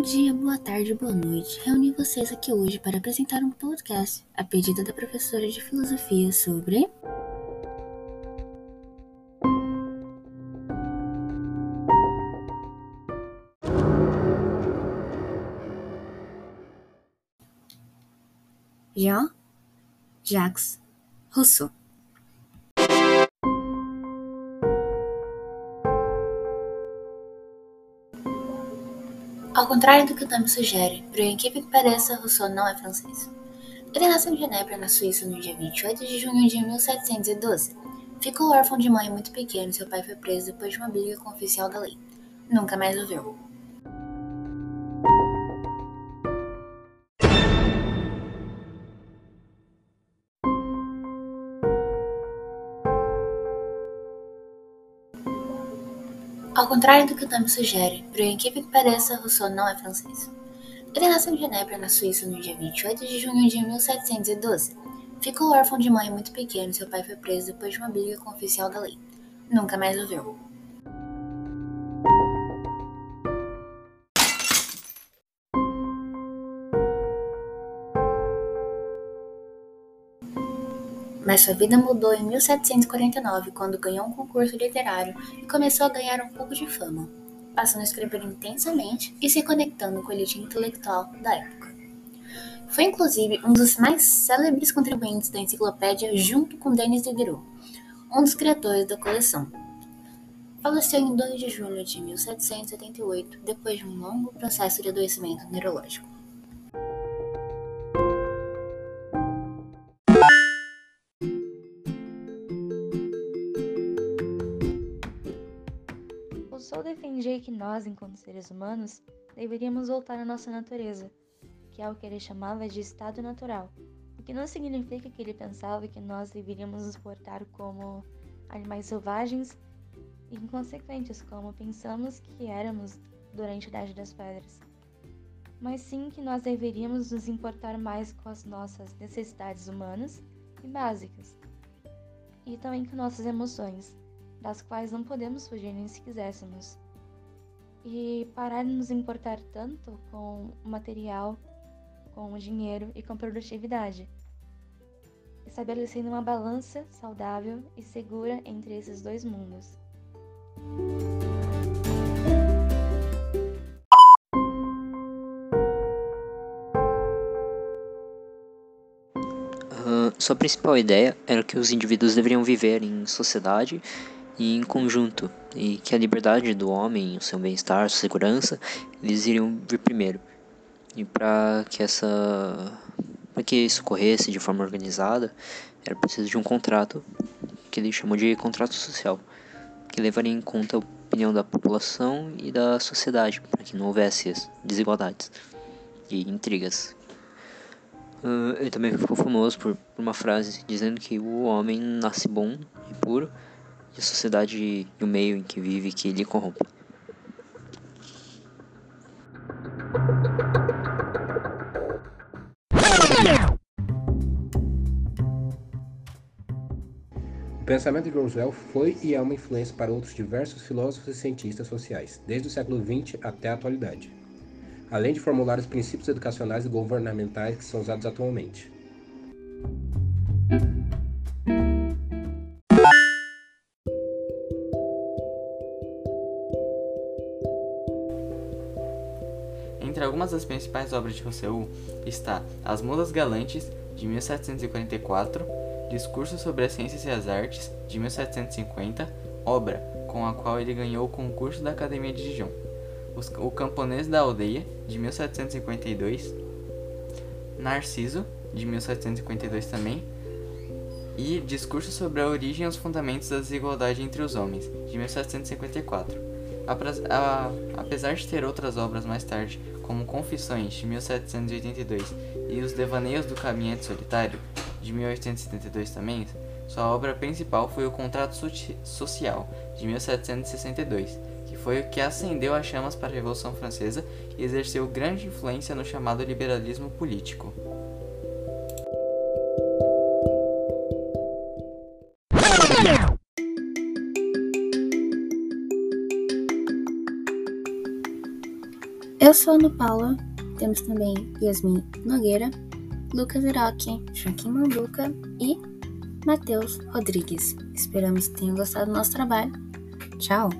dia, boa tarde, boa noite. Reuni vocês aqui hoje para apresentar um podcast a pedido da professora de filosofia sobre. Jean-Jacques Rousseau. Ao contrário do que o nome sugere, por incrível que pareça, Rousseau não é francês. Ele nasceu em Genebra, na Suíça, no dia 28 de junho de 1712. Ficou órfão de mãe muito pequeno e seu pai foi preso depois de uma briga com o oficial da lei. Nunca mais o viu. Ao contrário do que o nome sugere, por incrível que pareça, Rousseau não é francês. Ele nasceu em Genebra, na Suíça, no dia 28 de junho de 1712. Ficou órfão de mãe muito pequeno e seu pai foi preso depois de uma briga com o oficial da lei. Nunca mais o viu. Mas sua vida mudou em 1749, quando ganhou um concurso literário e começou a ganhar um pouco de fama, passando a escrever intensamente e se conectando com a elite intelectual da época. Foi inclusive um dos mais célebres contribuintes da enciclopédia junto com Denis Diderot, um dos criadores da coleção. Faleceu em 2 de julho de 1778, depois de um longo processo de adoecimento neurológico. Rousseau defendia que nós, enquanto seres humanos, deveríamos voltar à nossa natureza, que é o que ele chamava de estado natural, o que não significa que ele pensava que nós deveríamos nos portar como animais selvagens e inconsequentes, como pensamos que éramos durante a Idade das Pedras, mas sim que nós deveríamos nos importar mais com as nossas necessidades humanas e básicas, e também com nossas emoções das quais não podemos fugir nem se quiséssemos. E parar de nos importar tanto com o material, com o dinheiro e com produtividade. Estabelecendo uma balança saudável e segura entre esses dois mundos. Uh, sua principal ideia era que os indivíduos deveriam viver em sociedade e em conjunto, e que a liberdade do homem, o seu bem-estar, sua segurança, eles iriam vir primeiro. E para que essa para que isso corresse de forma organizada, era preciso de um contrato que ele chamou de contrato social, que levaria em conta a opinião da população e da sociedade, para que não houvesse desigualdades e intrigas. Uh, ele também ficou famoso por, por uma frase dizendo que o homem nasce bom e puro e a sociedade e o meio em que vive que lhe corrompe. O pensamento de Roosevelt foi e é uma influência para outros diversos filósofos e cientistas sociais, desde o século XX até a atualidade, além de formular os princípios educacionais e governamentais que são usados atualmente. Entre algumas das principais obras de Rousseau está As Mulas Galantes, de 1744, Discurso sobre as Ciências e as Artes, de 1750, obra com a qual ele ganhou o concurso da Academia de Dijon. O Camponês da Aldeia, de 1752, Narciso, de 1752 também, e Discurso sobre a Origem e os Fundamentos da Desigualdade entre os Homens, de 1754. Apesar de ter outras obras mais tarde, como Confissões, de 1782, e Os Devaneios do Caminhante Solitário, de 1872 também, sua obra principal foi O Contrato Social, de 1762, que foi o que acendeu as chamas para a Revolução Francesa e exerceu grande influência no chamado liberalismo político. Eu sou Ana Paula, temos também Yasmin Nogueira, Lucas Iroque, Joaquim Manduca e Matheus Rodrigues. Esperamos que tenham gostado do nosso trabalho. Tchau!